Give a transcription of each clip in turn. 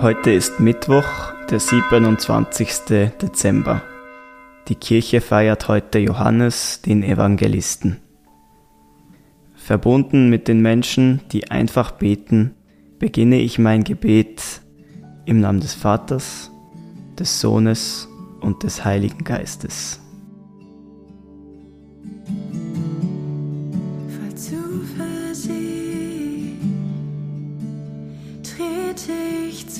Heute ist Mittwoch, der 27. Dezember. Die Kirche feiert heute Johannes, den Evangelisten. Verbunden mit den Menschen, die einfach beten, beginne ich mein Gebet im Namen des Vaters, des Sohnes und des Heiligen Geistes.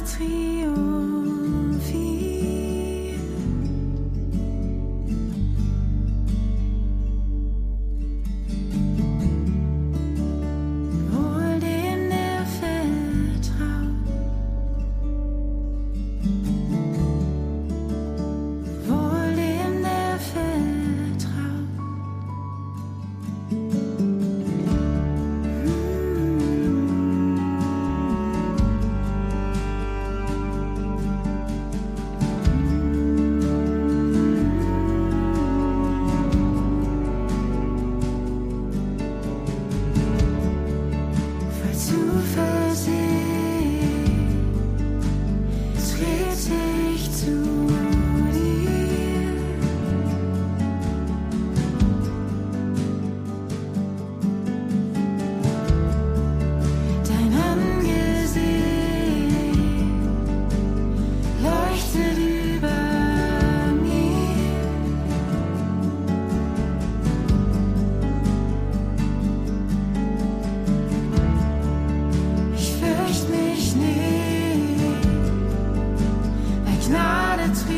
trio. between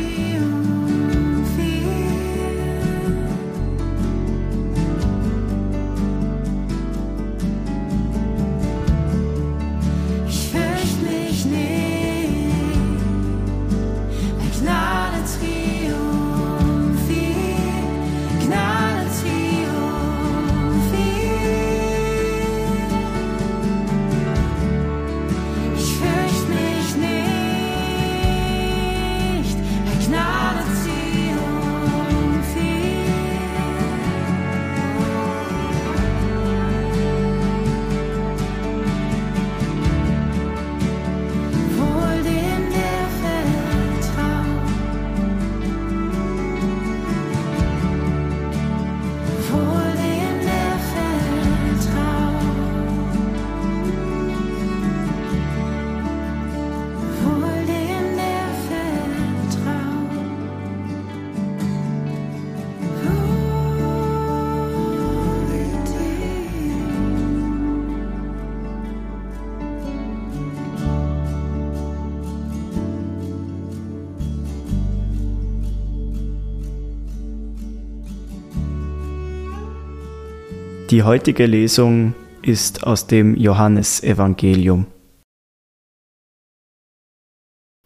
Die heutige Lesung ist aus dem Johannesevangelium.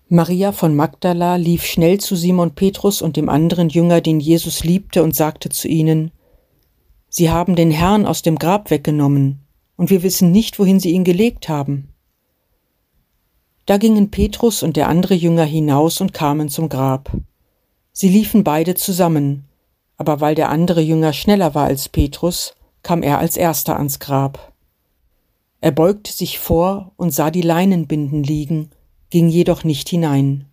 Maria von Magdala lief schnell zu Simon Petrus und dem anderen Jünger, den Jesus liebte, und sagte zu ihnen, Sie haben den Herrn aus dem Grab weggenommen, und wir wissen nicht, wohin sie ihn gelegt haben. Da gingen Petrus und der andere Jünger hinaus und kamen zum Grab. Sie liefen beide zusammen, aber weil der andere Jünger schneller war als Petrus, kam er als erster ans Grab. Er beugte sich vor und sah die Leinenbinden liegen, ging jedoch nicht hinein.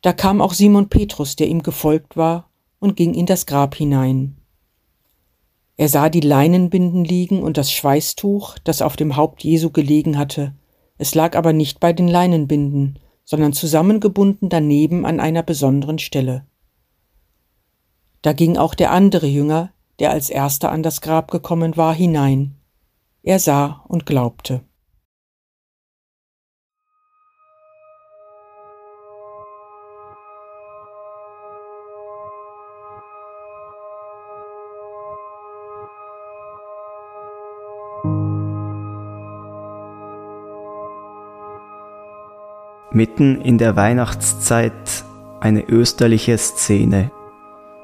Da kam auch Simon Petrus, der ihm gefolgt war, und ging in das Grab hinein. Er sah die Leinenbinden liegen und das Schweißtuch, das auf dem Haupt Jesu gelegen hatte. Es lag aber nicht bei den Leinenbinden, sondern zusammengebunden daneben an einer besonderen Stelle. Da ging auch der andere Jünger, der als erster an das Grab gekommen war, hinein. Er sah und glaubte. Mitten in der Weihnachtszeit eine österliche Szene.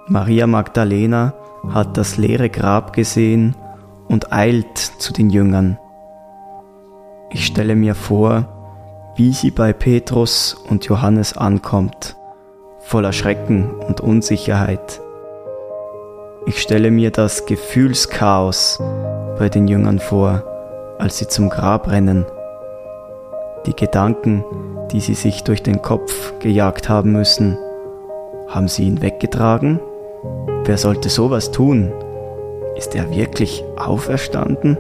Maria Magdalena hat das leere Grab gesehen und eilt zu den Jüngern. Ich stelle mir vor, wie sie bei Petrus und Johannes ankommt, voller Schrecken und Unsicherheit. Ich stelle mir das Gefühlschaos bei den Jüngern vor, als sie zum Grab rennen. Die Gedanken, die sie sich durch den Kopf gejagt haben müssen, haben sie ihn weggetragen? Wer sollte sowas tun? Ist er wirklich auferstanden?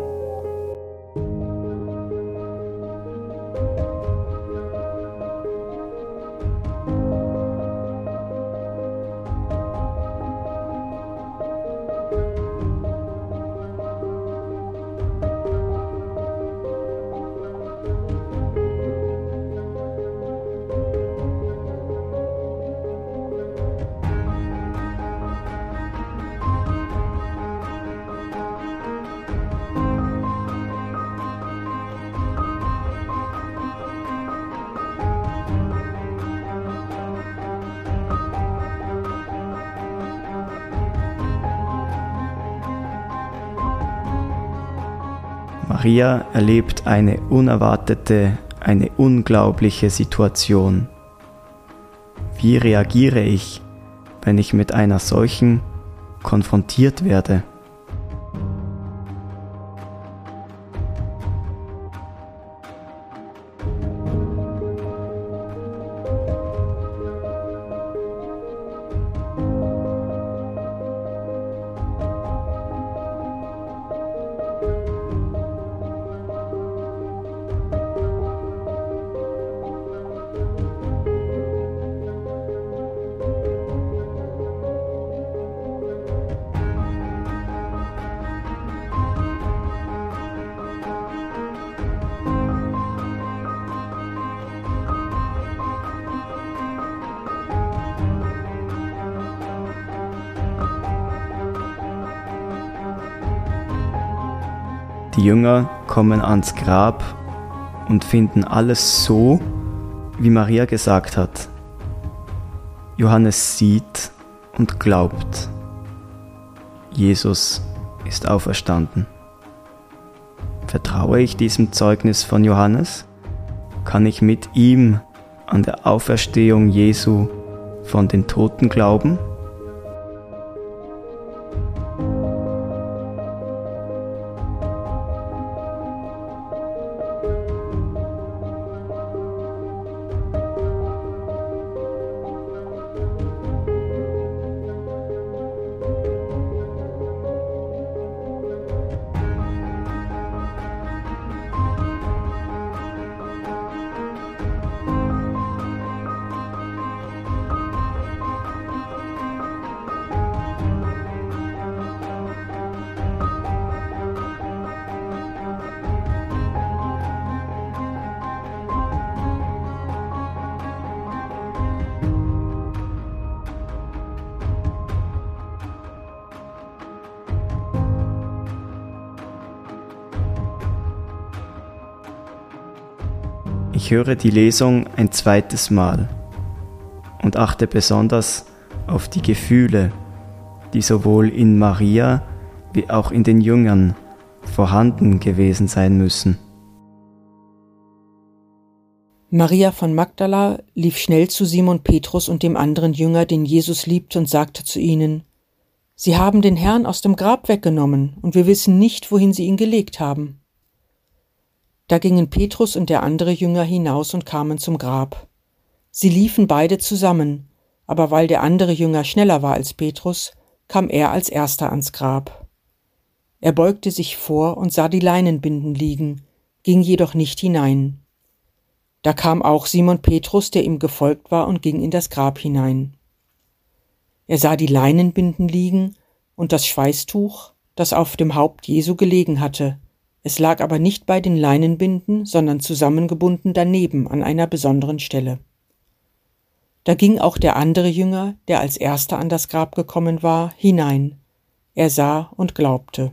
Maria erlebt eine unerwartete, eine unglaubliche Situation. Wie reagiere ich, wenn ich mit einer solchen konfrontiert werde? Die Jünger kommen ans Grab und finden alles so, wie Maria gesagt hat. Johannes sieht und glaubt. Jesus ist auferstanden. Vertraue ich diesem Zeugnis von Johannes? Kann ich mit ihm an der Auferstehung Jesu von den Toten glauben? Ich höre die Lesung ein zweites Mal und achte besonders auf die Gefühle, die sowohl in Maria wie auch in den Jüngern vorhanden gewesen sein müssen. Maria von Magdala lief schnell zu Simon Petrus und dem anderen Jünger, den Jesus liebte, und sagte zu ihnen, Sie haben den Herrn aus dem Grab weggenommen, und wir wissen nicht, wohin sie ihn gelegt haben. Da gingen Petrus und der andere Jünger hinaus und kamen zum Grab. Sie liefen beide zusammen, aber weil der andere Jünger schneller war als Petrus, kam er als erster ans Grab. Er beugte sich vor und sah die Leinenbinden liegen, ging jedoch nicht hinein. Da kam auch Simon Petrus, der ihm gefolgt war, und ging in das Grab hinein. Er sah die Leinenbinden liegen und das Schweißtuch, das auf dem Haupt Jesu gelegen hatte, es lag aber nicht bei den Leinenbinden, sondern zusammengebunden daneben an einer besonderen Stelle. Da ging auch der andere Jünger, der als erster an das Grab gekommen war, hinein. Er sah und glaubte.